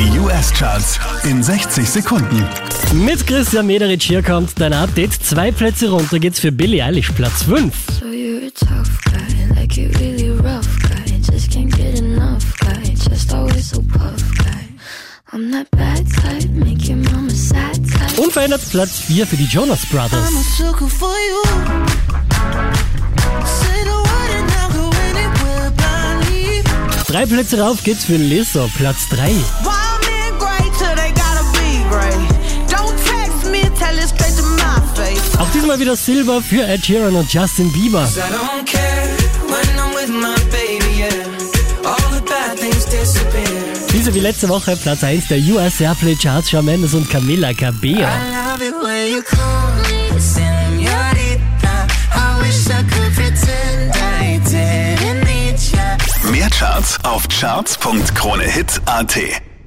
Die US-Charts in 60 Sekunden. Mit Christian Mederich hier kommt dein Update. Zwei Plätze runter geht's für Billie Eilish, Platz 5. So you're a tough guy, like really so type. Unverändert Platz 4 für die Jonas Brothers. Drei Plätze rauf geht's für Lizzo, Platz 3. Wild diesmal wieder Silber für Ed Sheeran und Justin Bieber. Diese wie letzte Woche Platz 1 der US Airplay Charts, Shawn Mendes und Camila Cabello. Mehr Charts auf charts.kronehit.at.